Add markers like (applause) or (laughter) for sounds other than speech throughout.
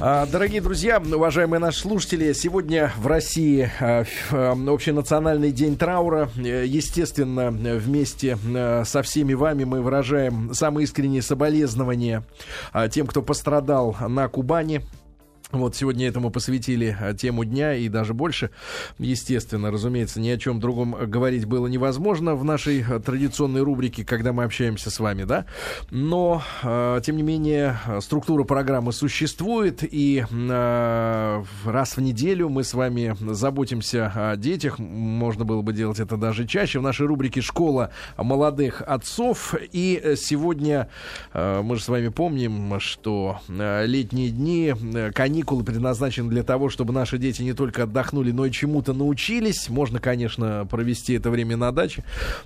А, дорогие друзья, уважаемые наши слушатели, сегодня в России а, а, общенациональный день траура. Э, естественно, вместе э, со всеми вами мы выражаем самые искренние соболезнования тем, кто пострадал на Кубани вот сегодня этому посвятили а, тему дня и даже больше. Естественно, разумеется, ни о чем другом говорить было невозможно в нашей а, традиционной рубрике, когда мы общаемся с вами, да. Но, э, тем не менее, структура программы существует, и э, раз в неделю мы с вами заботимся о детях. Можно было бы делать это даже чаще. В нашей рубрике «Школа молодых отцов». И сегодня э, мы же с вами помним, что летние дни, конец каникулы предназначены для того, чтобы наши дети не только отдохнули, но и чему-то научились. Можно, конечно, провести это время на даче.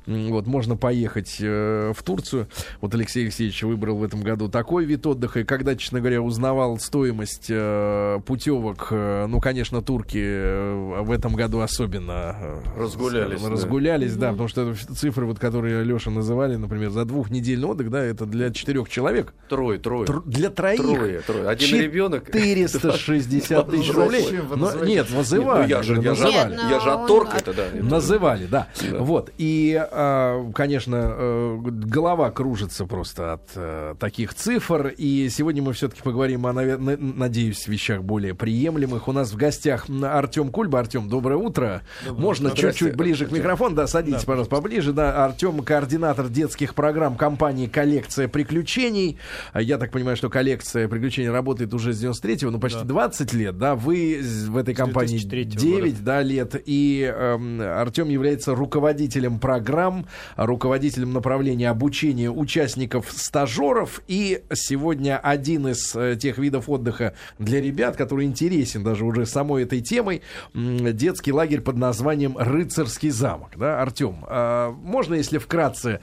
Вот, можно поехать э, в Турцию. Вот Алексей Алексеевич выбрал в этом году такой вид отдыха. И когда, честно говоря, узнавал стоимость э, путевок, э, ну, конечно, турки э, в этом году особенно э, разгулялись. Разгулялись, да, да потому что цифры, вот, которые Леша называли, например, за двухнедельный отдых, да, это для четырех человек. Трое, трое. Тр- для троих. Трое, трое. Один ребенок. 400 (laughs) 360 тысяч рублей. Но, нет, вызывали. я же, я, называли. я же отторг это, да. Называли, да. да. Вот. И, а, конечно, э, голова кружится просто от э, таких цифр. И сегодня мы все-таки поговорим о, надеюсь, вещах более приемлемых. У нас в гостях Артем Кульба. Артем, доброе утро. Доброе Можно чуть-чуть ближе к микрофону. Да, садитесь, да, пожалуйста, поближе. Да, Артем, координатор детских программ компании «Коллекция приключений». Я так понимаю, что коллекция приключений работает уже с 93-го, ну, почти да. 20 лет, да, вы в этой компании 9 да, лет, и э, Артем является руководителем программ, руководителем направления обучения участников стажеров, и сегодня один из э, тех видов отдыха для ребят, который интересен даже уже самой этой темой, э, детский лагерь под названием «Рыцарский замок». Да, Артем, э, можно, если вкратце,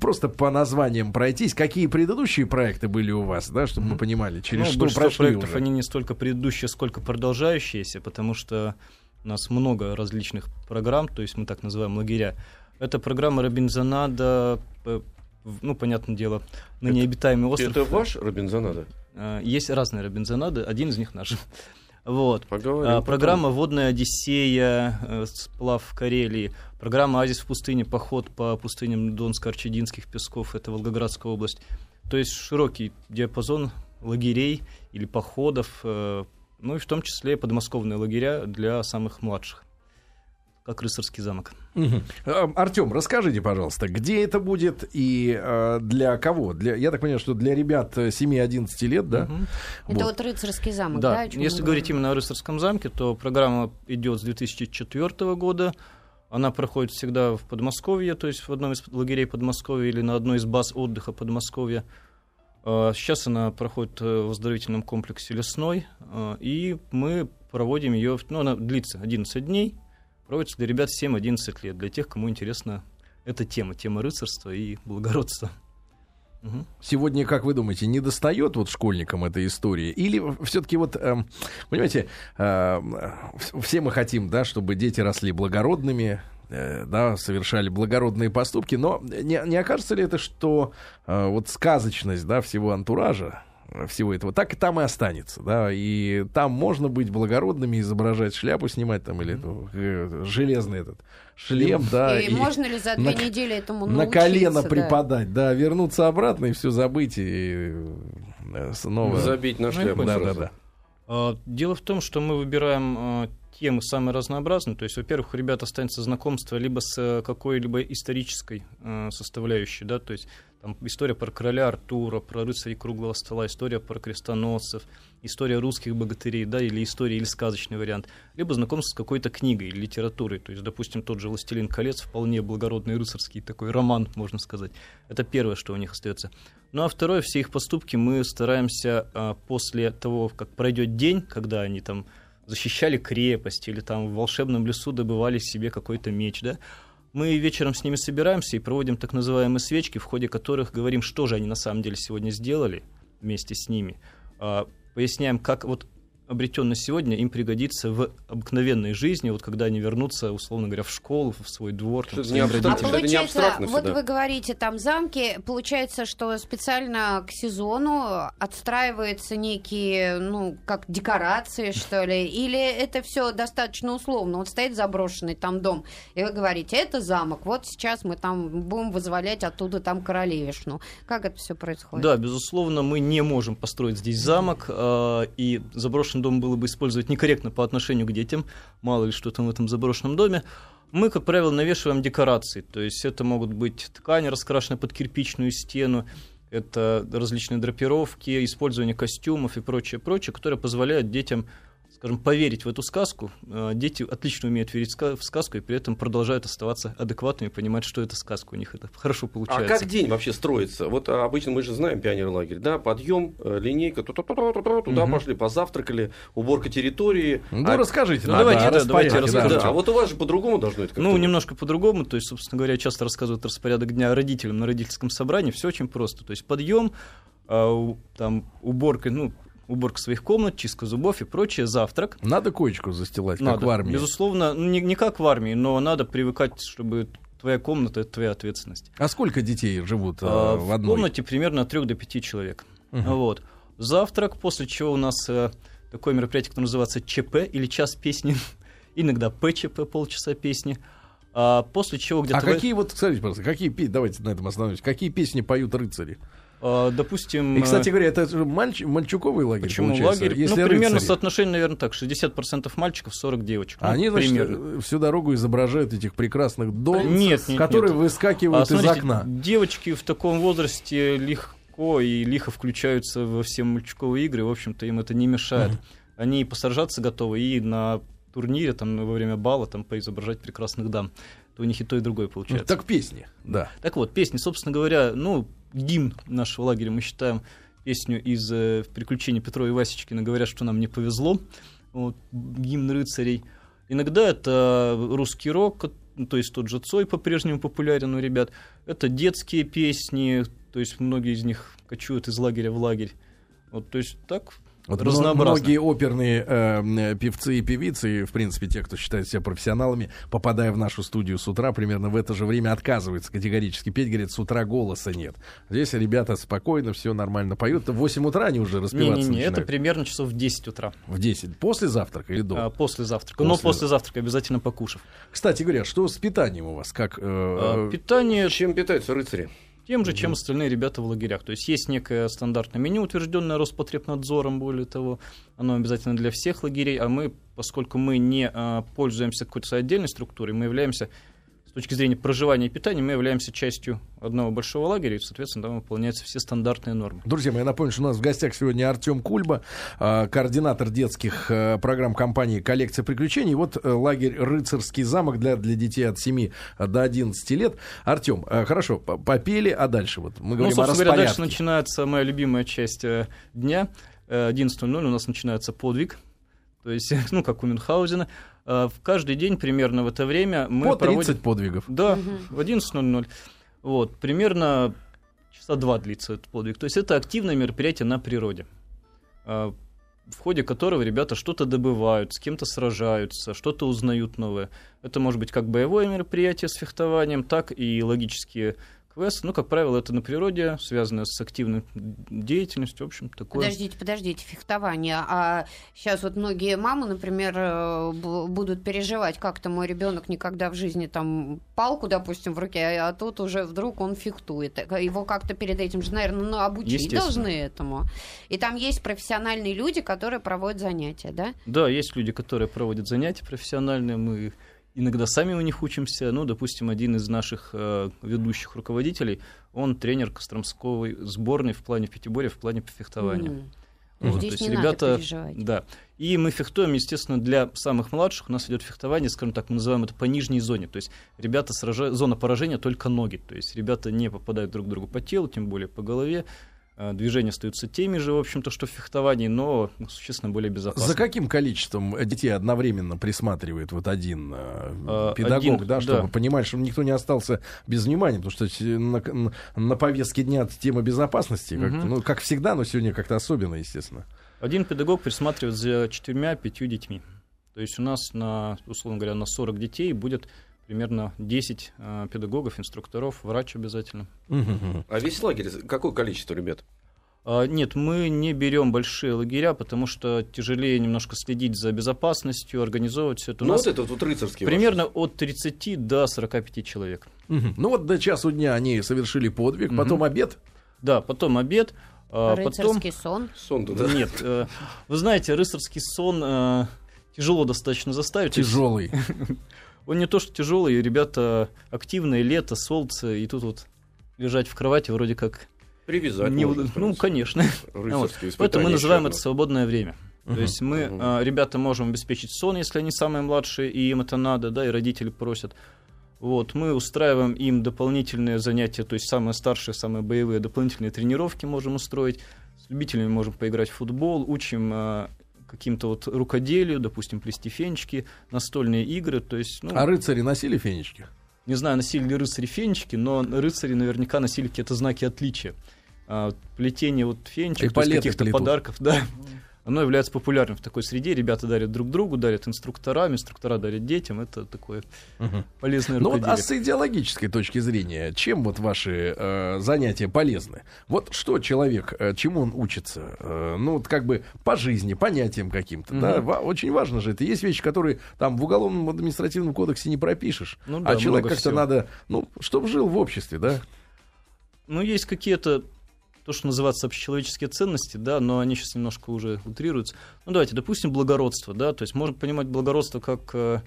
просто по названиям пройтись, какие предыдущие проекты были у вас, да, чтобы mm-hmm. мы понимали, через ну, что прошли проектов, уже? они не столько предыдущие, сколько продолжающиеся, потому что у нас много различных программ, то есть мы так называем лагеря. Это программа Робинзонада, ну, понятное дело, на это, необитаемый остров. Это ваш Робинзонада? А, есть разные Робинзонады, один из них наш. (laughs) Вот. Поговорим, программа «Водная Одиссея», э, сплав в Карелии, программа «Азис в пустыне», поход по пустыням Донско-Арчединских песков, это Волгоградская область. То есть широкий диапазон лагерей или походов, э, ну и в том числе подмосковные лагеря для самых младших как рыцарский замок. Угу. Артем, расскажите, пожалуйста, где это будет и э, для кого? Для, я так понимаю, что для ребят 7-11 лет, да? Угу. Это вот. вот рыцарский замок, да? да Если говорить именно о рыцарском замке, то программа идет с 2004 года. Она проходит всегда в Подмосковье, то есть в одном из лагерей Подмосковья или на одной из баз отдыха Подмосковья. А, сейчас она проходит э, в оздоровительном комплексе «Лесной», а, и мы проводим ее, ну, она длится 11 дней, проводится для ребят 7-11 лет, для тех, кому интересна эта тема, тема рыцарства и благородства. Сегодня, как вы думаете, не достает вот школьникам этой истории? Или все-таки вот, э, понимаете, э, все мы хотим, да, чтобы дети росли благородными, Э, да, совершали благородные поступки, но не, не окажется ли это, что э, вот сказочность, да, всего антуража, э, всего этого, так и там и останется, да, и там можно быть благородными, изображать шляпу, снимать там или эту, э, железный этот шлем, да. И, и можно ли за две на, недели этому На колено да. припадать, да, вернуться обратно и все забыть и снова... Забить на шляпу. Да, да, да. А, дело в том, что мы выбираем а, темы самые разнообразные. То есть, во-первых, у ребят останется знакомство либо с э, какой-либо исторической э, составляющей, да, то есть там история про короля Артура, про рыцарей круглого стола, история про крестоносцев, история русских богатырей, да, или история, или сказочный вариант, либо знакомство с какой-то книгой или литературой, то есть, допустим, тот же «Властелин колец», вполне благородный рыцарский такой роман, можно сказать. Это первое, что у них остается. Ну а второе, все их поступки мы стараемся а, после того, как пройдет день, когда они там защищали крепость или там в волшебном лесу добывали себе какой-то меч, да, мы вечером с ними собираемся и проводим так называемые свечки, в ходе которых говорим, что же они на самом деле сегодня сделали вместе с ними. А, поясняем, как вот обретенно сегодня, им пригодится в обыкновенной жизни, вот когда они вернутся, условно говоря, в школу, в свой двор, там, своим родителям. А получается, вот да. вы говорите, там замки, получается, что специально к сезону отстраиваются некие, ну, как декорации, что ли, или это все достаточно условно? Вот стоит заброшенный там дом, и вы говорите, это замок, вот сейчас мы там будем вызволять оттуда там королевишну. Как это все происходит? Да, безусловно, мы не можем построить здесь замок, э, и заброшенный заброшенный дом было бы использовать некорректно по отношению к детям, мало ли что там в этом заброшенном доме, мы, как правило, навешиваем декорации. То есть это могут быть ткани, раскрашенные под кирпичную стену, это различные драпировки, использование костюмов и прочее, прочее, которое позволяет детям скажем, поверить в эту сказку. Э, дети отлично умеют верить в сказку и при этом продолжают оставаться адекватными, понимать, что это сказка. У них это хорошо получается. А как день вообще строится? Вот а, обычно мы же знаем пионер лагерь, да, подъем, э, линейка, туда угу. пошли, позавтракали, уборка территории. Ну, а... расскажите. Ну, да, давайте, да, давайте расскажите. Да, а вот у вас же по-другому должно это Ну, немножко по-другому. То есть, собственно говоря, часто рассказывают распорядок дня родителям на родительском собрании. Все очень просто. То есть, подъем, а, там, уборка, ну, уборка своих комнат, чистка зубов и прочее, завтрак. Надо коечку застилать, надо, как в армии? Безусловно, ну, не, не как в армии, но надо привыкать, чтобы твоя комната — это твоя ответственность. А сколько детей живут а, в одной? В комнате примерно от 3 до 5 человек. Угу. Вот. Завтрак, после чего у нас э, такое мероприятие, которое называется ЧП или час песни, (laughs) иногда ПЧП, полчаса песни. А после чего где-то... А какие вот, смотрите, просто, какие, давайте на этом остановимся, какие песни поют рыцари? А, допустим... И, кстати говоря, это мальч... мальчуковый лагерь, Почему получается? лагерь? Если ну, примерно рыцари. соотношение, наверное, так. 60% мальчиков, 40 девочек. Ну, Они, значит, примерно. всю дорогу изображают этих прекрасных дон, нет, нет, которые нет. выскакивают а, смотрите, из окна. Девочки в таком возрасте легко и лихо включаются во все мальчиковые игры. В общем-то, им это не мешает. Uh-huh. Они посажаться готовы и на турнире, там, во время бала, там, поизображать прекрасных дам. То у них и то, и другое получается. Так песни, да. Так вот, песни, собственно говоря, ну, гимн нашего лагеря мы считаем песню из э, «Приключений Петрова и Васечкина», говорят, что нам не повезло, вот, гимн рыцарей. Иногда это русский рок, то есть тот же Цой по-прежнему популярен у ребят. Это детские песни, то есть многие из них кочуют из лагеря в лагерь. Вот, то есть так вот многие оперные э, певцы и певицы, в принципе, те, кто считает себя профессионалами, попадая в нашу студию с утра, примерно в это же время отказываются категорически петь, говорят, с утра голоса нет. Здесь ребята спокойно, все нормально поют. В 8 утра они уже распеваться Не-не-не, это примерно часов в 10 утра. В 10. После завтрака или до? А, после завтрака. После... Но после завтрака обязательно покушав. Кстати говоря, что с питанием у вас? Как, э, а, питание... Чем питаются рыцари? Тем же, чем остальные ребята в лагерях. То есть есть некое стандартное меню, утвержденное Роспотребнадзором, более того, оно обязательно для всех лагерей, а мы, поскольку мы не а, пользуемся какой-то отдельной структурой, мы являемся точки зрения проживания и питания мы являемся частью одного большого лагеря, и, соответственно, там выполняются все стандартные нормы. Друзья мои, напомню, что у нас в гостях сегодня Артем Кульба, а, координатор детских а, программ компании «Коллекция приключений». Вот э, лагерь «Рыцарский замок» для, для детей от 7 до 11 лет. Артем, э, хорошо, попели, а дальше вот мы говорим ну, собственно говоря, дальше начинается моя любимая часть э, дня. 11.00 у нас начинается подвиг, то есть, (laughs) ну, как у Мюнхгаузена. А, в каждый день примерно в это время мы По 30 проводим... подвигов. Да, угу. в 11.00. Вот, примерно часа два длится этот подвиг. То есть это активное мероприятие на природе, а, в ходе которого ребята что-то добывают, с кем-то сражаются, что-то узнают новое. Это может быть как боевое мероприятие с фехтованием, так и логические Квест, ну, как правило, это на природе, связано с активной деятельностью, в общем, такое. Подождите, подождите, фехтование. А сейчас вот многие мамы, например, э, будут переживать, как-то мой ребенок никогда в жизни там палку, допустим, в руке, а тут уже вдруг он фехтует. Его как-то перед этим же, наверное, ну, обучить должны этому. И там есть профессиональные люди, которые проводят занятия, да? Да, есть люди, которые проводят занятия профессиональные, мы иногда сами у них учимся. Ну, допустим, один из наших э, ведущих руководителей, он тренер Костромской сборной в плане пятиборья, в плане фехтования. Mm. Вот, Здесь то есть не ребята, надо переживать. Да. И мы фехтуем, естественно, для самых младших. У нас идет фехтование, скажем так, мы называем это по нижней зоне. То есть ребята сражают, зона поражения только ноги. То есть ребята не попадают друг другу по телу, тем более по голове. Э, движения остаются теми же, в общем-то, что в фехтовании, но существенно более безопасно. За каким количеством детей одновременно присматривает вот один э, педагог, один, да, чтобы да. понимать, чтобы никто не остался без внимания, потому что на, на повестке дня тема безопасности, угу. как, ну, как всегда, но сегодня как-то особенно, естественно. Один педагог присматривает за четырьмя-пятью детьми. То есть у нас, на, условно говоря, на 40 детей будет примерно 10 э, педагогов, инструкторов, врач обязательно. А весь лагерь, какое количество ребят? А, нет, мы не берем большие лагеря, потому что тяжелее немножко следить за безопасностью, организовывать все это. Ну, вот это вот рыцарский. Примерно ваш. от 30 до 45 человек. Угу. Ну, вот до часу дня они совершили подвиг, угу. потом обед. Да, потом обед. А рыцарский потом... сон? Сон, да. Нет, э, вы знаете, рыцарский сон э, тяжело достаточно заставить. Тяжелый. (laughs) Он не то, что тяжелый, ребята активные, лето, солнце, и тут вот лежать в кровати вроде как Привязать. Не, можно, ну, конечно. (laughs) Вот. Поэтому мы называем это свободное время. Uh-huh. То есть мы, uh-huh. ребята, можем обеспечить сон, если они самые младшие, и им это надо, да, и родители просят. Вот, мы устраиваем им дополнительные занятия, то есть самые старшие, самые боевые дополнительные тренировки можем устроить. С любителями можем поиграть в футбол, учим а, каким-то вот рукоделию, допустим, плести фенечки, настольные игры. То есть, ну, а рыцари носили фенечки? Не знаю, носили ли рыцари фенечки, но рыцари наверняка носили какие-то знаки отличия а, плетение вот фенчик, каких-то подарков, да, оно является популярным в такой среде. Ребята дарят друг другу, дарят инструкторам, инструктора дарят детям. Это такое угу. полезное Ну вот, а с идеологической точки зрения, чем вот ваши э, занятия полезны? Вот что человек, э, чему он учится? Э, ну, вот как бы по жизни, понятиям каким-то, угу. да? Ва- очень важно же это. Есть вещи, которые там в уголовном административном кодексе не пропишешь. Ну, да, а человек как-то надо, ну, чтобы жил в обществе, да? Ну, есть какие-то то, что называется общечеловеческие ценности, да, но они сейчас немножко уже утрируются. Ну, давайте, допустим, благородство, да, то есть можно понимать благородство как э,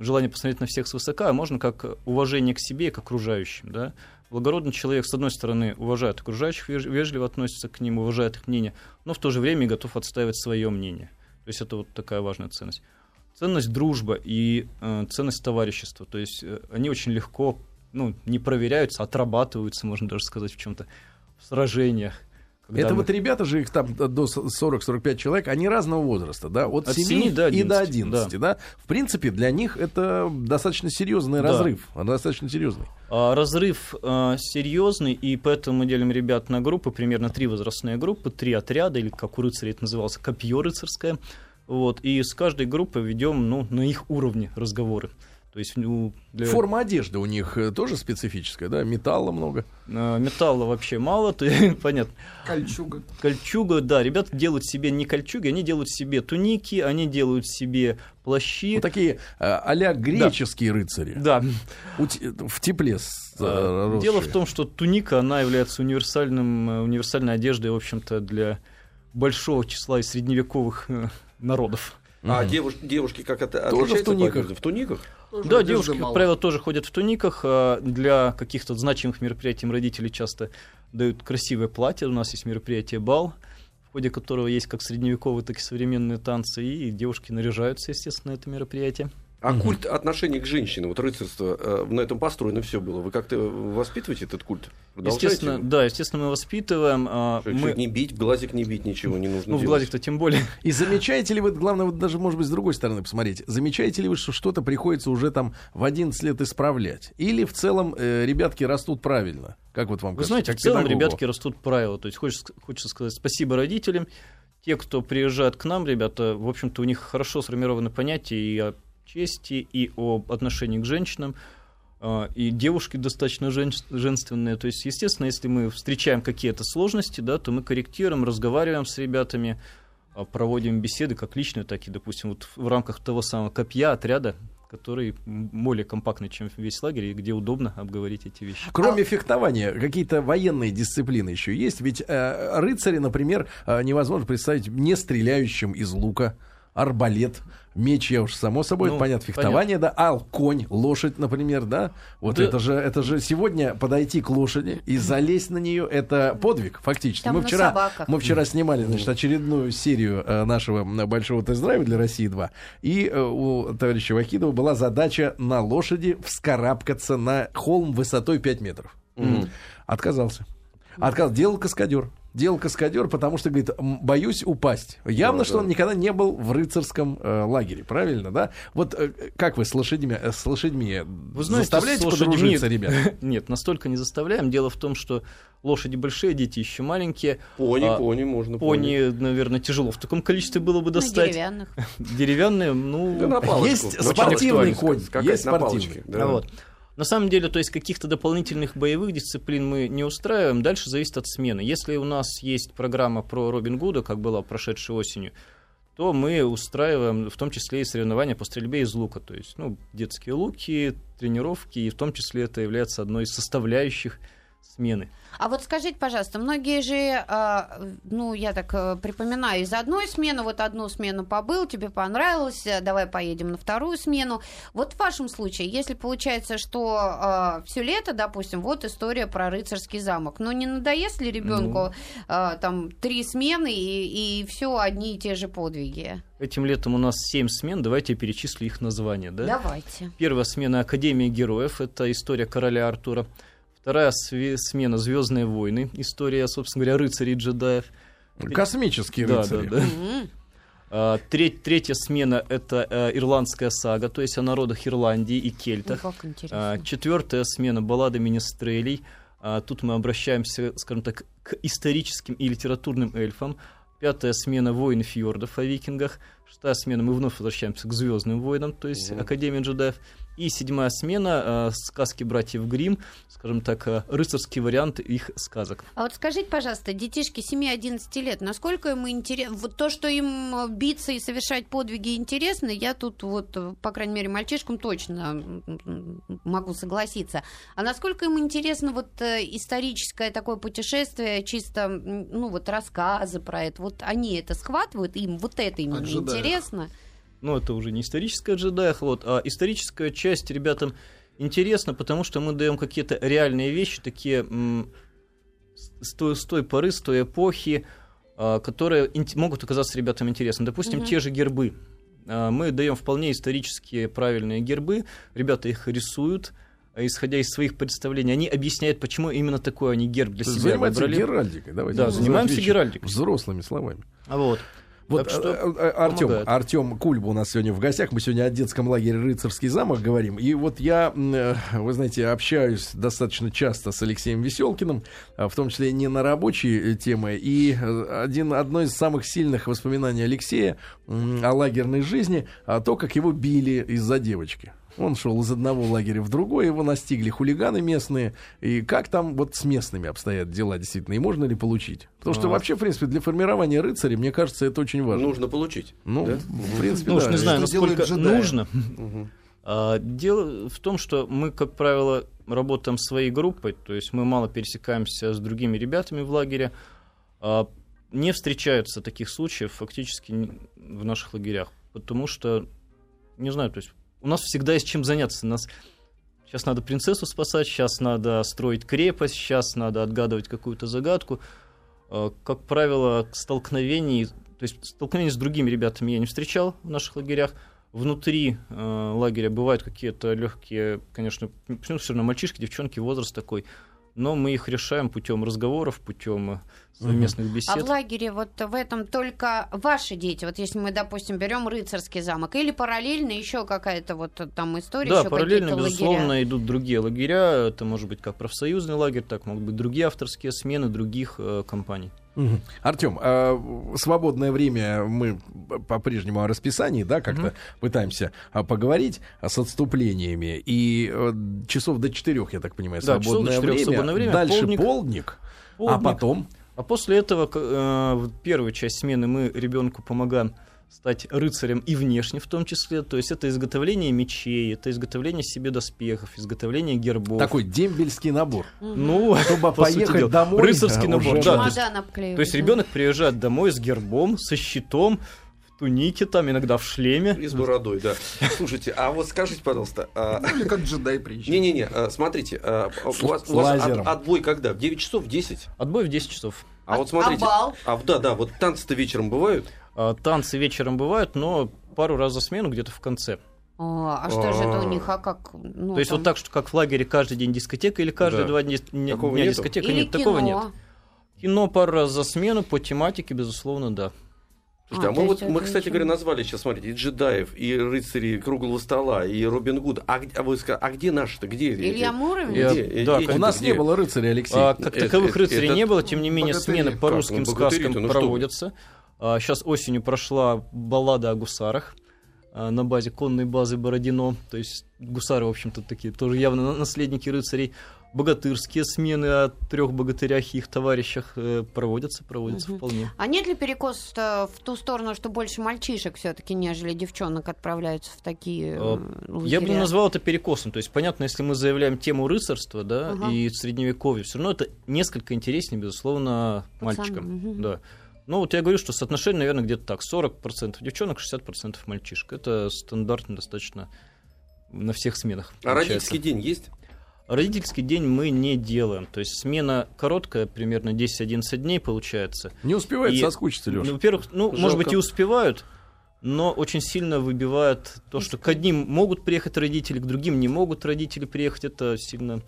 желание посмотреть на всех свысока, а можно как уважение к себе и к окружающим, да. Благородный человек, с одной стороны, уважает окружающих, вежливо относится к ним, уважает их мнение, но в то же время готов отстаивать свое мнение. То есть это вот такая важная ценность. Ценность дружба и э, ценность товарищества. То есть э, они очень легко ну, не проверяются, отрабатываются, можно даже сказать, в чем-то в сражениях. Это мы... вот ребята же, их там до 40-45 человек, они разного возраста, да, от, от 7, 7 до 11, и до 11, да. да. В принципе, для них это достаточно серьезный да. разрыв, достаточно серьезный. А, разрыв а, серьезный, и поэтому мы делим ребят на группы, примерно три возрастные группы, три отряда, или как у рыцарей это называлось, копье рыцарское. Вот, и с каждой группой ведем ну, на их уровне разговоры. То есть, ну, для... Форма одежды у них э, тоже специфическая, да? Металла много. А, металла вообще мало, то, (laughs) понятно. Кольчуга. Кольчуга, да. Ребята делают себе не кольчуги, они делают себе туники, они делают себе плащи. Вот такие а, а греческие да. рыцари. Да. В тепле с, а, Дело в том, что туника, она является универсальным, универсальной одеждой, в общем-то, для большого числа и средневековых народов. А угу. девуш, девушки как это тоже в туниках? В туниках? Тоже да, девушки, мало. как правило, тоже ходят в туниках. А для каких-то значимых мероприятий родители часто дают красивое платье. У нас есть мероприятие «Бал», в ходе которого есть как средневековые, так и современные танцы. И девушки наряжаются, естественно, на это мероприятие. А угу. культ отношения к женщине, вот рыцарство, э, на этом построено все было. Вы как-то воспитываете этот культ? Естественно, да, естественно, мы воспитываем. А мы... Не бить, в глазик не бить, ничего не нужно Ну, делать. в глазик-то тем более. (laughs) И замечаете ли вы, главное, вот даже, может быть, с другой стороны посмотреть, замечаете ли вы, что что-то приходится уже там в 11 лет исправлять? Или в целом э, ребятки растут правильно? Как вот вам Вы кажется, знаете, в целом педагогу? ребятки растут правильно. То есть хочется, хочется сказать спасибо родителям. Те, кто приезжает к нам, ребята, в общем-то, у них хорошо сформированы понятия и чести, и об отношении к женщинам. А, и девушки достаточно жен, женственные. То есть, естественно, если мы встречаем какие-то сложности, да, то мы корректируем, разговариваем с ребятами, а, проводим беседы как личные, так и, допустим, вот в рамках того самого копья, отряда, который более компактный, чем весь лагерь, и где удобно обговорить эти вещи. Кроме а... фехтования, какие-то военные дисциплины еще есть? Ведь э, рыцари, например, э, невозможно представить не стреляющим из лука арбалет, меч, я уж само собой, ну, понятно, фехтование, понятно. да, ал, конь, лошадь, например, да, вот да. это же, это же сегодня подойти к лошади и залезть на нее, это подвиг, фактически. Там мы вчера, мы вчера снимали, значит, очередную серию э, нашего большого тест-драйва для России 2, и э, у товарища Вахидова была задача на лошади вскарабкаться на холм высотой 5 метров. Mm. Отказался. Отказ делал каскадер. Делал каскадер, потому что, говорит, боюсь упасть. Явно, да, что да. он никогда не был в рыцарском э, лагере, правильно, да? Вот э, как вы с лошадьми, э, с лошадьми вы знаете, заставляете с подружиться, ребят? (laughs) Нет, настолько не заставляем. Дело в том, что лошади большие, дети еще маленькие. Пони, а, пони можно. Пони, пони, наверное, тяжело в таком количестве было бы достать. Ну, деревянных. (laughs) Деревянные, ну... Да на есть спортивный конь, есть спортивный. Да. Вот. На самом деле, то есть каких-то дополнительных боевых дисциплин мы не устраиваем. Дальше зависит от смены. Если у нас есть программа про Робин Гуда, как была прошедшей осенью, то мы устраиваем в том числе и соревнования по стрельбе из лука. То есть ну, детские луки, тренировки, и в том числе это является одной из составляющих смены. А вот скажите, пожалуйста, многие же, э, ну, я так э, припоминаю, из одной смены, вот одну смену побыл, тебе понравилось, э, давай поедем на вторую смену. Вот в вашем случае, если получается, что э, все лето, допустим, вот история про рыцарский замок, но не надоест ли ребенку ну... э, там три смены и, и все одни и те же подвиги? Этим летом у нас семь смен, давайте я перечислю их названия, да? Давайте. Первая смена Академии героев, это история короля Артура. Вторая смена Звездные войны. История, собственно говоря, рыцарей джедаев. Космические да, рыцари. Да, да. А, треть, третья смена это а, ирландская сага, то есть о народах Ирландии и кельтах. Ну, а, четвертая смена баллада министрелей. А, тут мы обращаемся, скажем так, к историческим и литературным эльфам. Пятая смена воин фьордов о викингах. Шестая смена мы вновь возвращаемся к Звездным войнам, то есть угу. Академия джедаев. И седьмая смена э, сказки братьев Грим, скажем так, э, рыцарский вариант их сказок. А вот скажите, пожалуйста, детишки 7-11 лет, насколько им интересно, вот то, что им э, биться и совершать подвиги интересно, я тут вот, э, по крайней мере, мальчишкам точно могу согласиться. А насколько им интересно вот э, историческое такое путешествие, чисто, ну вот рассказы про это, вот они это схватывают, им вот это именно интересно? ну, это уже не историческая джедаях, вот, а историческая часть ребятам интересна, потому что мы даем какие-то реальные вещи, такие м- с, той, с той поры, с той эпохи, а, которые ин- могут оказаться ребятам интересны. Допустим, угу. те же гербы. А, мы даем вполне исторические правильные гербы, ребята их рисуют, а исходя из своих представлений, они объясняют, почему именно такой они герб для себя занимаемся выбрали. геральдикой, давайте. Да, занимаемся геральдикой. Взрослыми словами. Вот. Вот что э, э, Артем, Артем Кульба у нас сегодня в гостях. Мы сегодня о детском лагере Рыцарский замок говорим. И вот я, э, вы знаете, общаюсь достаточно часто с Алексеем Веселкиным, а, в том числе не на рабочие темы. И один, одно из самых сильных воспоминаний Алексея о лагерной жизни, то, как его били из-за девочки. Он шел из одного лагеря в другой, его настигли хулиганы местные. И как там вот с местными обстоят дела действительно? И можно ли получить? Потому что а. вообще, в принципе, для формирования рыцаря, мне кажется, это очень важно. Нужно получить. Ну, да? в принципе, ну, да. не знаю, насколько нужно. А, дело в том, что мы, как правило, работаем своей группой, то есть мы мало пересекаемся с другими ребятами в лагере. А, не встречаются таких случаев фактически в наших лагерях, потому что, не знаю, то есть у нас всегда есть чем заняться. Нас сейчас надо принцессу спасать, сейчас надо строить крепость, сейчас надо отгадывать какую-то загадку. А, как правило, столкновений, то есть столкновений с другими ребятами я не встречал в наших лагерях. Внутри э, лагеря бывают какие-то легкие, конечно, все равно мальчишки, девчонки, возраст такой но мы их решаем путем разговоров, путем э, совместных угу. бесед. А в лагере вот в этом только ваши дети, вот если мы, допустим, берем рыцарский замок, или параллельно еще какая-то вот там история? Да, параллельно, безусловно, лагеря? идут другие лагеря, это может быть как профсоюзный лагерь, так могут быть другие авторские смены других э, компаний. Угу. Артем, э, свободное время мы по-прежнему о расписании, да, как-то угу. пытаемся а, поговорить а, с отступлениями. И э, часов до четырех, я так понимаю, да, свободное, до время. свободное время. Дальше полдник, полдник, полдник, а потом. А после этого э, первую часть смены мы ребенку помогаем стать рыцарем и внешне в том числе. То есть это изготовление мечей, это изготовление себе доспехов, изготовление гербов. Такой дембельский набор. Ну, чтобы (laughs) поехать домой. Рыцарский набор, да. То есть, то есть ребенок приезжает домой с гербом, со щитом, в тунике, там иногда в шлеме. И с бородой, да. Слушайте, а вот скажите, пожалуйста... А... Ну, или как джедай приезжает. Не-не-не, а, смотрите, а, у вас, у вас от, отбой когда? В 9 часов, в 10? Отбой в 10 часов. А, а вот смотрите, а, а да, да, вот танцы-то вечером бывают? А, танцы вечером бывают, но пару раз за смену где-то в конце. А, а что же это у них, а как? Ну, То есть там... вот так, что как в лагере каждый день дискотека или каждые да. два дня, дня нету? дискотека? Или нет, кино. такого нет. Кино пару раз за смену по тематике, безусловно, да. Слушайте, а, а мы, вот, мы, кстати говоря, назвали сейчас, смотрите, и джедаев, и рыцари круглого стола, и Робин Гуд. А, а вы сказали, а где наши-то? Где? Илья Муромец? Где? Да, у нас где? не было рыцарей, Алексей. А, как это, таковых рыцарей это, не было, тем не менее, смены по русским ну, сказкам ну, проводятся. А, сейчас осенью прошла баллада о гусарах а, на базе конной базы Бородино. То есть гусары, в общем-то, такие тоже явно наследники рыцарей богатырские смены о трех богатырях и их товарищах э, проводятся, проводятся угу. вполне. А нет ли перекос в ту сторону, что больше мальчишек все-таки, нежели девчонок отправляются в такие лагеря? Я бы не назвал это перекосом. То есть, понятно, если мы заявляем тему рыцарства, да, угу. и средневековья, все равно это несколько интереснее, безусловно, мальчикам. Угу. Да. Ну, вот я говорю, что соотношение, наверное, где-то так. 40% девчонок, 60% мальчишек. Это стандартно достаточно на всех сменах. А получается. родительский день есть? Родительский день мы не делаем. То есть смена короткая, примерно 10-11 дней получается. Не успевает и, соскучиться, Леша. Ну, во-первых, ну, Жалко. может быть, и успевают, но очень сильно выбивает то, что к одним могут приехать родители, к другим не могут родители приехать. Это сильно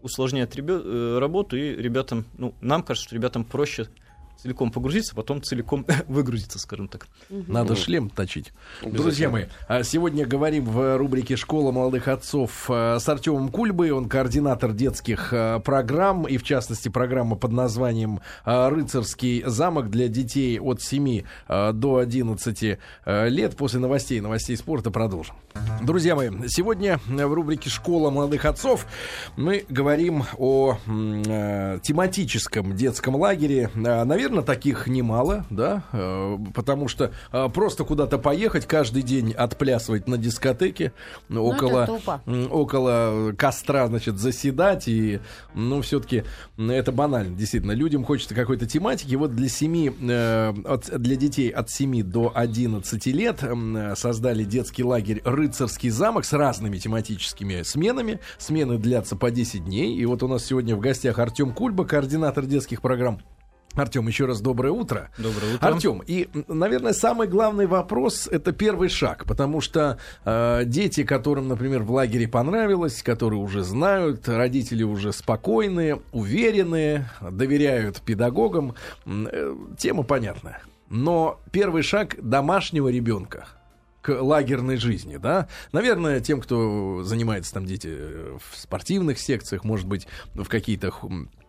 усложняет ребё- э, работу, и ребятам, ну, нам кажется, что ребятам проще целиком погрузиться, потом целиком (laughs) выгрузиться, скажем так. Надо шлем точить. Друзья мои, а сегодня говорим в рубрике «Школа молодых отцов» э, с Артемом Кульбой. Он координатор детских э, программ, и в частности программа под названием «Рыцарский замок» для детей от 7 до 11 лет. После новостей, новостей спорта продолжим. Друзья мои, сегодня в рубрике «Школа молодых отцов» мы говорим о тематическом детском лагере. Наверное, наверное, таких немало, да, э, потому что э, просто куда-то поехать каждый день отплясывать на дискотеке, ну, около, около костра, значит, заседать, и, ну, все-таки это банально, действительно. Людям хочется какой-то тематики. Вот для семи, э, для детей от 7 до 11 лет создали детский лагерь «Рыцарский замок» с разными тематическими сменами. Смены длятся по 10 дней. И вот у нас сегодня в гостях Артем Кульба, координатор детских программ Артем, еще раз доброе утро. Доброе утро. Артем, и, наверное, самый главный вопрос это первый шаг, потому что э, дети, которым, например, в лагере понравилось, которые уже знают, родители уже спокойные, уверенные, доверяют педагогам, э, тема понятная. Но первый шаг домашнего ребенка к лагерной жизни, да. Наверное, тем, кто занимается там дети э, в спортивных секциях, может быть, в какие-то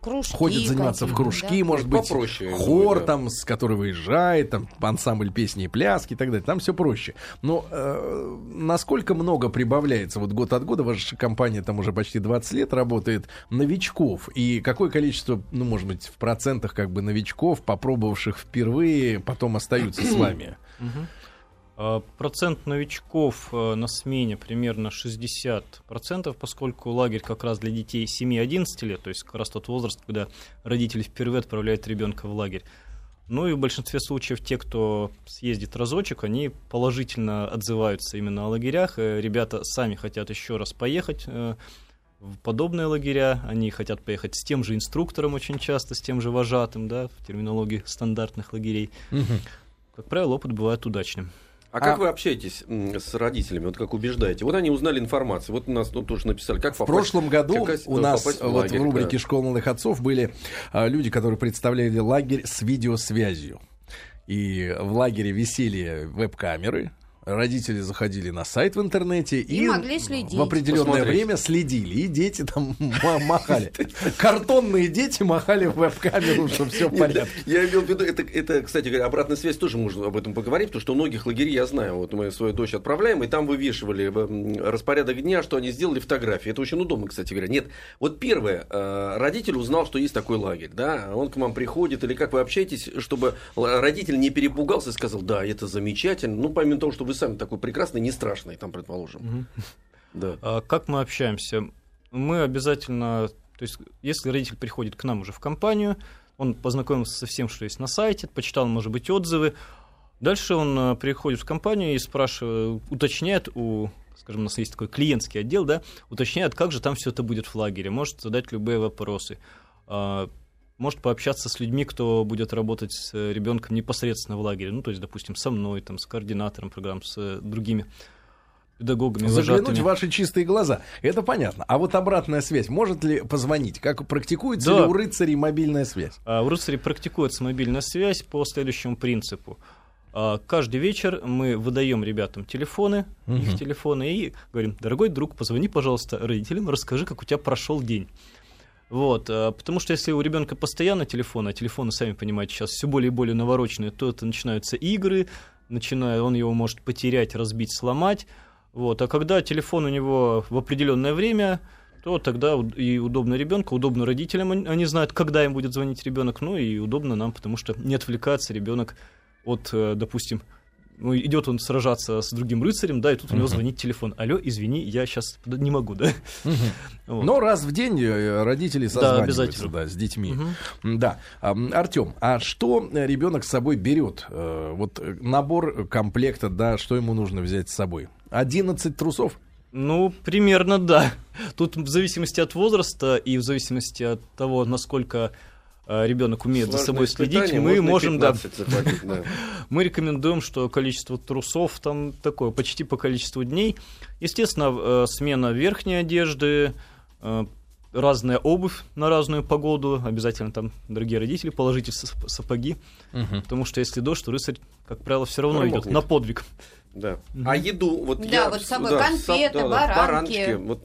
кружки, ходит заниматься в кружки, да? может быть, попроще, хор да. там, с который выезжает, там ансамбль песни и пляски и так далее. Там все проще. Но э, насколько много прибавляется вот год от года, ваша компания там уже почти 20 лет работает, новичков, и какое количество, ну, может быть, в процентах как бы новичков, попробовавших впервые, потом остаются с вами? А, процент новичков э, на смене примерно 60%, поскольку лагерь как раз для детей 7-11 лет, то есть как раз тот возраст, когда родители впервые отправляют ребенка в лагерь. Ну и в большинстве случаев те, кто съездит разочек, они положительно отзываются именно о лагерях. Э, ребята сами хотят еще раз поехать э, в подобные лагеря, они хотят поехать с тем же инструктором очень часто, с тем же вожатым, да, в терминологии стандартных лагерей. Угу. Как правило, опыт бывает удачным. А, а как вы общаетесь с родителями, вот как убеждаете? Вот они узнали информацию, вот у нас тут тоже написали, как В прошлом году как, у нас в вот лагерь, в рубрике да. «Школа молодых отцов» были а, люди, которые представляли лагерь с видеосвязью. И в лагере висели веб-камеры, родители заходили на сайт в интернете и, и могли следить. в определенное Посмотреть. время следили, и дети там (laughs) махали. Картонные дети махали в веб-камеру, что все в порядке. Я имел в виду, это, это, кстати говоря, обратная связь тоже можно об этом поговорить, потому что у многих лагерей я знаю, вот мы свою дочь отправляем, и там вывешивали распорядок дня, что они сделали фотографии. Это очень удобно, кстати говоря. Нет, вот первое, э, родитель узнал, что есть такой лагерь, да, он к вам приходит, или как вы общаетесь, чтобы родитель не перепугался и сказал, да, это замечательно, ну, помимо того, что вы сами такой прекрасный, не страшный, там, предположим. Да. А как мы общаемся? Мы обязательно, то есть, если родитель приходит к нам уже в компанию, он познакомился со всем, что есть на сайте, почитал, может быть, отзывы. Дальше он э, приходит в компанию и спрашивает, уточняет у, скажем, у нас есть такой клиентский отдел, да, уточняет, как же там все это будет в лагере, может задать любые вопросы а, может пообщаться с людьми, кто будет работать с ребенком непосредственно в лагере, ну, то есть, допустим, со мной, там, с координатором программ, с другими. педагогами Заглянуть вожатыми. в ваши чистые глаза. Это понятно. А вот обратная связь. Может ли позвонить? Как практикуется да. ли у рыцарей мобильная связь? А, у рыцарей практикуется мобильная связь по следующему принципу. А, каждый вечер мы выдаем ребятам телефоны, угу. их телефоны, и говорим, дорогой друг, позвони, пожалуйста, родителям, расскажи, как у тебя прошел день. Вот, а, потому что если у ребенка постоянно телефон, а телефоны, сами понимаете, сейчас все более и более навороченные, то это начинаются игры, начиная, он его может потерять, разбить, сломать. Вот, а когда телефон у него в определенное время, то тогда и удобно ребенку, удобно родителям, они знают, когда им будет звонить ребенок, ну и удобно нам, потому что не отвлекается ребенок от, э, допустим, ну, идет он сражаться с другим рыцарем, да, и тут у него звонит телефон. Алло, извини, я сейчас не могу, да. Uh-huh. (laughs) Вот. Но раз в день э, родители созваниваются да, да, с детьми. Uh-huh. Да. Артем, а что ребенок с собой берет? Э, вот набор комплекта, да, что ему нужно взять с собой? 11 трусов? Ну, примерно, да. Тут в зависимости от возраста и в зависимости от того, насколько Э, ребенок умеет Сложное за собой следить, мы можем, да, да, (laughs) мы рекомендуем, что количество трусов там такое, почти по количеству дней. Естественно, э, смена верхней одежды, э, разная обувь на разную погоду. Обязательно там, дорогие родители, положите сапоги, угу. потому что если дождь, то рыцарь, как правило, все равно идет на подвиг. Да. А еду, вот да, я, вот с собой да, конфеты, да, баранки. баранки вот...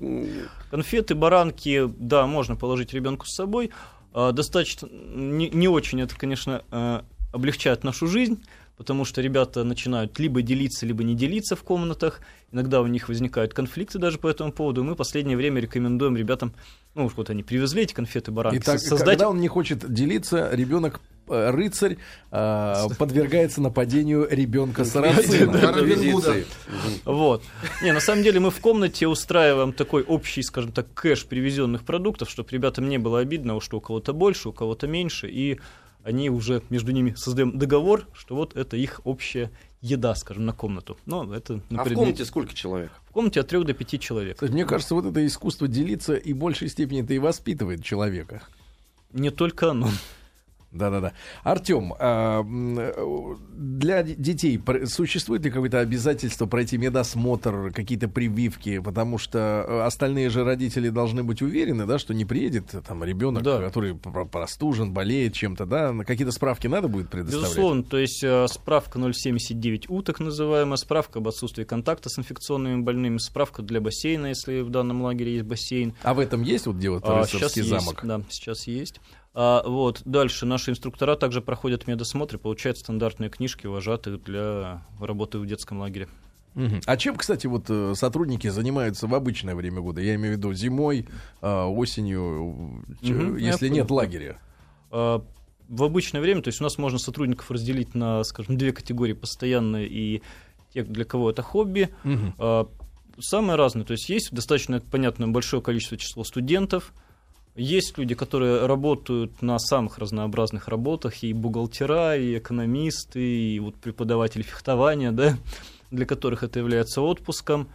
Конфеты, баранки, да, можно положить ребенку с собой. А, достаточно не, не очень это, конечно, а, облегчает нашу жизнь, потому что ребята начинают либо делиться, либо не делиться в комнатах. Иногда у них возникают конфликты даже по этому поводу. Мы в последнее время рекомендуем ребятам, ну вот они привезли эти конфеты, баранки, Итак, создать... когда он не хочет делиться, ребенок Э, рыцарь э, подвергается нападению ребенка сарацина. Вот. Не, на самом деле мы в комнате устраиваем такой общий, скажем так, кэш привезенных продуктов, чтобы ребятам не было обидно, что у кого-то больше, у кого-то меньше, и они уже между ними создаем договор, что вот это их общая еда, скажем, на комнату. Но это а в комнате сколько человек? В комнате от трех до пяти человек. Кстати, мне кажется, вот это искусство делиться и в большей степени это и воспитывает человека. Не только оно. Да-да-да. Артем, а, для детей существует ли какое-то обязательство пройти медосмотр, какие-то прививки, потому что э, остальные же родители должны быть уверены, да, что не приедет там ребенок, да. который простужен, болеет чем-то, да, какие-то справки надо будет предоставлять? Безусловно, то есть э, справка 079У, так называемая, справка об отсутствии контакта с инфекционными больными, справка для бассейна, если в данном лагере есть бассейн. А в этом есть вот где вот а, замок? Есть, да, сейчас есть. А, вот, дальше наши инструктора также проходят медосмотр и получают стандартные книжки вожатых для работы в детском лагере. Угу. А чем, кстати, вот э, сотрудники занимаются в обычное время года? Я имею в виду зимой, а, осенью, угу, если нет лагеря. А, в обычное время, то есть у нас можно сотрудников разделить на, скажем, две категории: постоянные и те, для кого это хобби. Угу. Самые разные. То есть есть достаточно понятное большое количество число студентов, есть люди, которые работают на самых разнообразных работах, и бухгалтера, и экономисты, и вот преподаватели фехтования, да, для которых это является отпуском.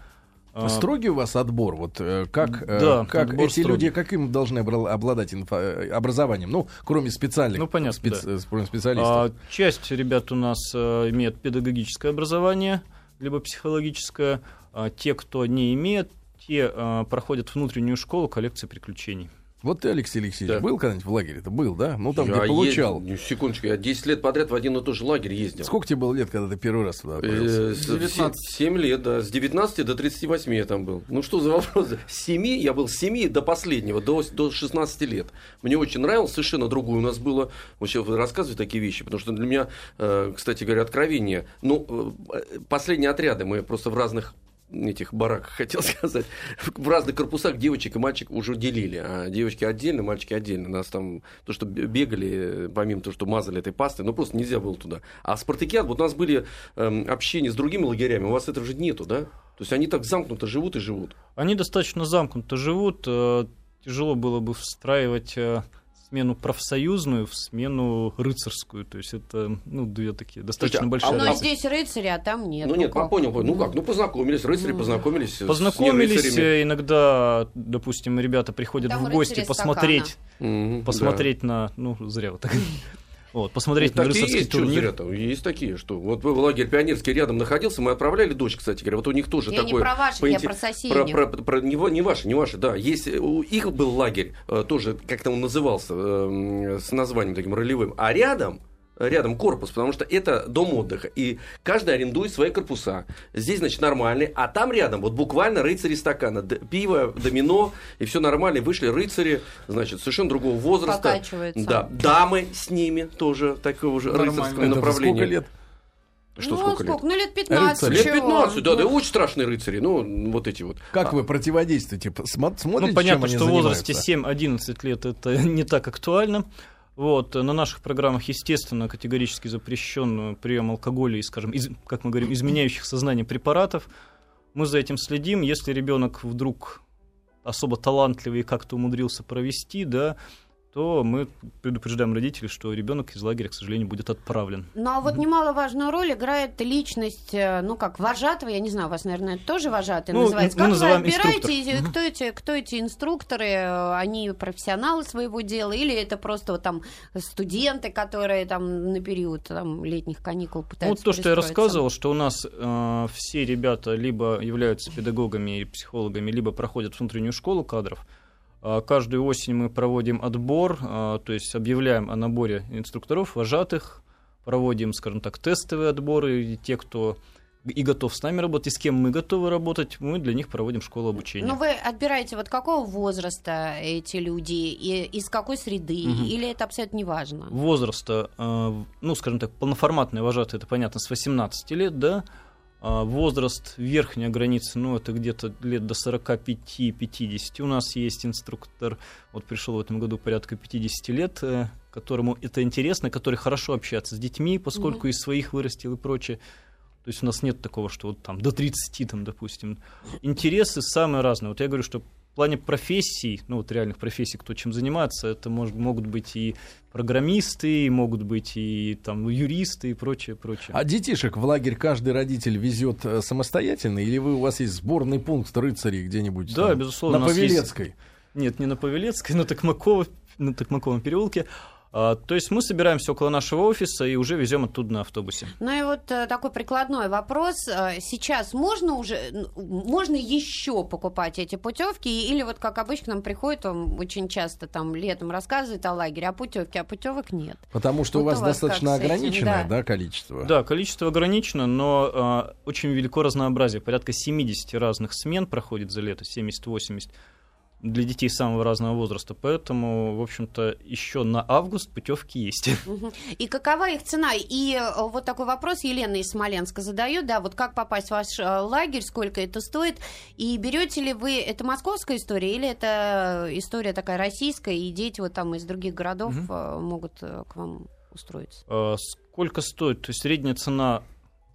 А строгий у вас отбор? Вот э, как, э, да, как эти строгий. люди, каким должны обладать инфо- э, образованием? Ну, кроме специальных ну, понятно, спец- да. специалистов. А, часть ребят у нас а, имеет педагогическое образование, либо психологическое. А, те, кто не имеет, те а, проходят внутреннюю школу коллекции приключений. Вот ты, Алексей Алексеевич, да. был когда-нибудь в лагере? Это был, да? Ну, там, я где получал. Ездил, секундочку, я 10 лет подряд в один и тот же лагерь ездил. Сколько тебе было лет, когда ты первый раз туда отправился? 19. 7 лет, да. С 19 до 38 я там был. Ну, что за вопрос? (laughs) С 7, я был с 7 до последнего, до, до 16 лет. Мне очень нравилось, совершенно другое у нас было. Вот сейчас рассказываю такие вещи, потому что для меня, э, кстати говоря, откровение. Ну, э, последние отряды мы просто в разных этих бараках, (laughs) хотел сказать, в разных корпусах девочек и мальчик уже делили, а девочки отдельно, мальчики отдельно. Нас там, то, что бегали, помимо того, что мазали этой пастой, ну, просто нельзя было туда. А Спартакиад, вот у нас были э, общения с другими лагерями, у вас этого же нету, да? То есть они так замкнуто живут и живут. Они достаточно замкнуто живут. Э, тяжело было бы встраивать э, смену профсоюзную в смену рыцарскую. То есть это, ну, две такие достаточно Слушайте, большие. А, но здесь рыцари, а там нет. Ну, ну нет, как? понял, ну как, ну познакомились, рыцари ну, познакомились. Познакомились, с иногда, допустим, ребята приходят там в гости посмотреть, посмотреть да. на, ну, зря вот так. Вот, посмотреть ну, на рыцарский есть, турнир. Зря, там, есть такие, что вот лагерь пионерский рядом находился, мы отправляли дочь, кстати говоря, вот у них тоже я такое... не про ваши, я про соседних. Про, про, про, не, не ваши, не ваши, да. Есть, у их был лагерь, э, тоже, как-то он назывался, э, с названием таким ролевым, а рядом рядом корпус, потому что это дом отдыха. И каждый арендует свои корпуса. Здесь, значит, нормальный. А там рядом вот буквально рыцари стакана. Пиво, домино, и все нормально. И вышли рыцари, значит, совершенно другого возраста. Да. Дамы с ними тоже такого же Нормально. рыцарского это направления. Сколько лет? Что, ну, сколько, сколько лет? Ну, лет 15. Рыцарь. Лет 15, да, да, очень страшные рыцари. Ну, вот эти вот. Как а. вы противодействуете? Смотрите, ну, понятно, что в возрасте 7-11 лет это (laughs) не так актуально. Вот, на наших программах, естественно, категорически запрещен прием алкоголя и, скажем, из, как мы говорим, изменяющих сознание препаратов. Мы за этим следим. Если ребенок вдруг особо талантливый и как-то умудрился провести, да, то мы предупреждаем родителей, что ребенок из лагеря, к сожалению, будет отправлен. Ну а вот немаловажную роль играет личность, э, ну как вожатого, я не знаю, у вас, наверное, тоже вожатый ну, называется. Как вы отбираете, кто эти, кто эти инструкторы, они профессионалы своего дела, или это просто вот, там студенты, которые там на период там, летних каникул пытаются Ну, то, что я рассказывал, что у нас э, все ребята либо являются педагогами и психологами, либо проходят внутреннюю школу кадров, каждую осень мы проводим отбор, а, то есть объявляем о наборе инструкторов, вожатых, проводим, скажем так, тестовые отборы, и те, кто и готов с нами работать, и с кем мы готовы работать, мы для них проводим школу обучения. Но вы отбираете вот какого возраста эти люди, и из какой среды, угу. или это абсолютно не важно? Возраста, а, ну, скажем так, полноформатные вожатые, это понятно, с 18 лет, да, а возраст, верхняя граница, ну, это где-то лет до 45-50. У нас есть инструктор, вот пришел в этом году порядка 50 лет, э, которому это интересно, который хорошо общается с детьми, поскольку mm-hmm. из своих вырастил и прочее. То есть у нас нет такого, что вот там до 30, там, допустим. Интересы самые разные. Вот я говорю, что плане профессий, ну вот реальных профессий, кто чем занимается, это может, могут быть и программисты, и могут быть и там юристы и прочее, прочее. А детишек в лагерь каждый родитель везет э, самостоятельно, или вы у вас есть сборный пункт рыцарей где-нибудь? Да, там, безусловно. На Павелецкой? Есть... Нет, не на Павелецкой, на Токмаково, на Токмаковом переулке. А, то есть мы собираемся около нашего офиса и уже везем оттуда на автобусе. Ну и вот э, такой прикладной вопрос. Э, сейчас можно уже, можно еще покупать эти путевки? Или вот как обычно нам приходит, он очень часто там летом рассказывает о лагере, а путевки, а путевок нет. Потому что вот у вас, у вас достаточно ограниченное да. Да, количество. Да, количество ограничено, но э, очень велико разнообразие. Порядка 70 разных смен проходит за лето, 70-80 для детей самого разного возраста, поэтому, в общем-то, еще на август путевки есть. (laughs) И какова их цена? И э, вот такой вопрос Елена из Смоленска задает, да, вот как попасть в ваш э, лагерь, сколько это стоит, и берете ли вы, это московская история или это история такая российская, и дети вот там из других городов угу. могут к вам устроиться? Сколько стоит? То есть средняя цена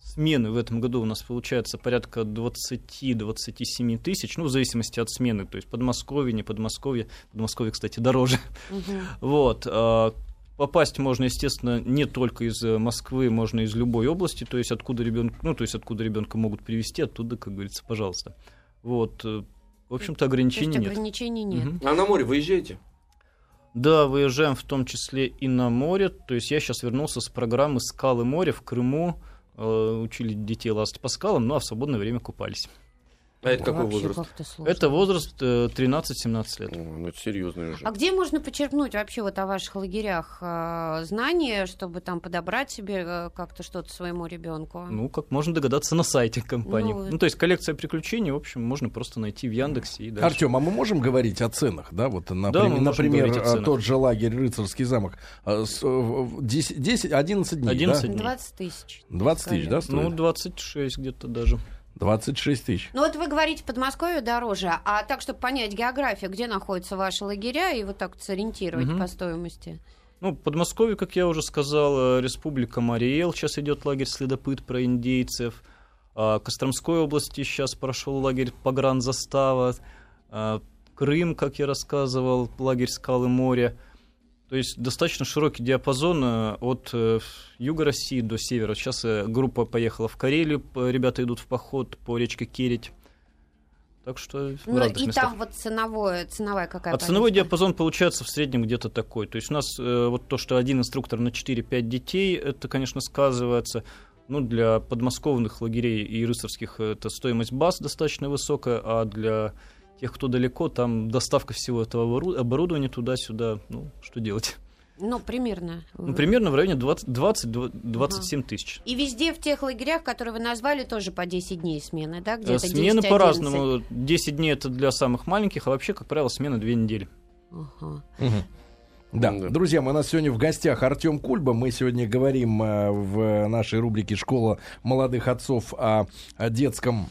смены в этом году у нас получается порядка 20-27 тысяч, ну, в зависимости от смены, то есть Подмосковье, не Подмосковье, Подмосковье, кстати, дороже. Угу. (laughs) Вот. А, попасть можно, естественно, не только из Москвы, можно из любой области, то есть откуда ребенка, ну, то есть откуда ребенка могут привезти, оттуда, как говорится, пожалуйста. Вот. В общем-то, ограничений нет. Ограничений нет. Угу. А на море выезжаете? Да, выезжаем в том числе и на море. То есть я сейчас вернулся с программы «Скалы моря» в Крыму. Э, учили детей лазать по скалам, ну а в свободное время купались. А это какой возраст? Это возраст 13-17 лет. О, ну это серьезный уже. А где можно почерпнуть вообще вот о ваших лагерях э, знания, чтобы там подобрать себе э, как-то что-то своему ребенку? Ну, как можно догадаться на сайте компании. Ну, ну то есть коллекция приключений, в общем, можно просто найти в Яндексе и дальше. Артем, а мы можем говорить о ценах, да? Вот, например, да, например тот же лагерь Рыцарский замок. 10, 10 11 дней, 11 да? дней. 20 тысяч. 20 тысяч, да, стоит? Ну, 26 где-то даже. 26 тысяч. Ну вот вы говорите, Подмосковье дороже, а так, чтобы понять географию, где находятся ваши лагеря, и вот так сориентировать угу. по стоимости. Ну, Подмосковье, как я уже сказал, Республика Мариэл, сейчас идет лагерь следопыт про индейцев. А, Костромской области сейчас прошел лагерь погранзастава. А, Крым, как я рассказывал, лагерь Скалы моря. То есть достаточно широкий диапазон э, от э, юга России до севера. Сейчас э, группа поехала в Карелию, ребята идут в поход по речке Кередь. Так что ну, и местах. там вот ценовое, ценовая какая А ценовой диапазон получается в среднем где-то такой. То есть у нас э, вот то, что один инструктор на 4-5 детей, это, конечно, сказывается. Ну, для подмосковных лагерей и рыцарских это стоимость баз достаточно высокая, а для тех, кто далеко, там доставка всего этого оборудования туда-сюда, ну, что делать? Ну, примерно. Ну, примерно в районе 20-27 ага. тысяч. И везде в тех лагерях, которые вы назвали, тоже по 10 дней смены, да? Где-то Смены по-разному. 10 дней это для самых маленьких, а вообще, как правило, смена 2 недели. Ага. Угу. Да. да, друзья, мы у нас сегодня в гостях Артем Кульба. Мы сегодня говорим э, в нашей рубрике «Школа молодых отцов» о, о детском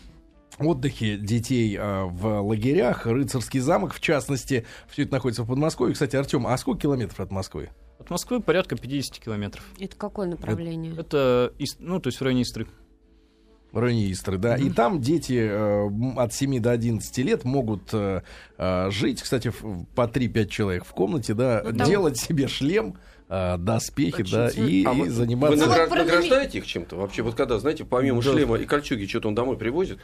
отдыхе детей э, в лагерях. Рыцарский замок, в частности, все это находится в Подмосковье. Кстати, Артем, а сколько километров от Москвы? От Москвы порядка 50 километров. Это какое направление? Это, ну, то есть в районе Истры. В районе Истры, да. Mm-hmm. И там дети э, от 7 до 11 лет могут э, э, жить, кстати, в, по 3-5 человек в комнате, да, ну, там... делать себе шлем, э, доспехи, да, и, а и вы, заниматься... Вы награ- награждаете их чем-то вообще? Вот когда, знаете, помимо да. шлема и кольчуги, что-то он домой привозит?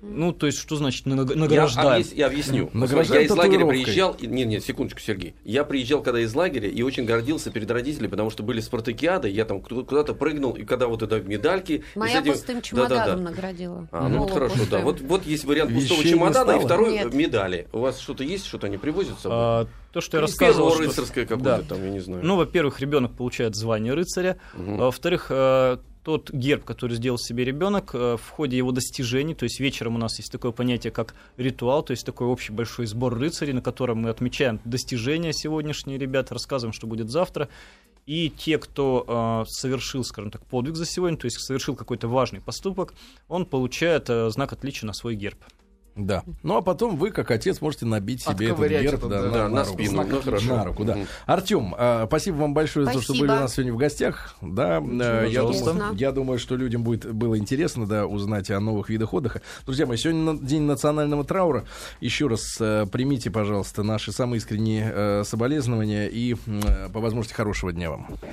Ну, то есть, что значит награждаем? Я, я объясню. Я из лагеря приезжал... Нет, нет, секундочку, Сергей. Я приезжал, когда из лагеря, и очень гордился перед родителями, потому что были спартакиады, я там куда-то прыгнул, и когда вот это медальки... Моя этим... пустым чемоданом да, да, да. наградила. А, ну, вот хорошо, пустым. да. Вот, вот есть вариант Вещей пустого чемодана и второй нет. медали. У вас что-то есть, что-то они привозят с собой? А, то, что я рассказывал. Что... рыцарское какое-то да. там, я не знаю. Ну, во-первых, ребенок получает звание рыцаря. Угу. А, во-вторых, э, тот герб, который сделал себе ребенок, э, в ходе его достижений, то есть вечером у нас есть такое понятие, как ритуал, то есть такой общий большой сбор рыцарей, на котором мы отмечаем достижения сегодняшние ребят, рассказываем, что будет завтра. И те, кто э, совершил, скажем так, подвиг за сегодня, то есть совершил какой-то важный поступок, он получает э, знак отличия на свой герб. Да. Ну а потом вы, как отец, можете набить себе этот герб да, да, на, на, на спину. Ну, хорошо. На руку, да. Угу. Артем, э, спасибо вам большое спасибо. за то, что были у нас сегодня в гостях. Да, э, я, думаю, я думаю, что людям будет было интересно да, узнать о новых видах отдыха. Друзья мои, сегодня день национального траура. Еще раз э, примите, пожалуйста, наши самые искренние э, соболезнования и э, по возможности хорошего дня вам.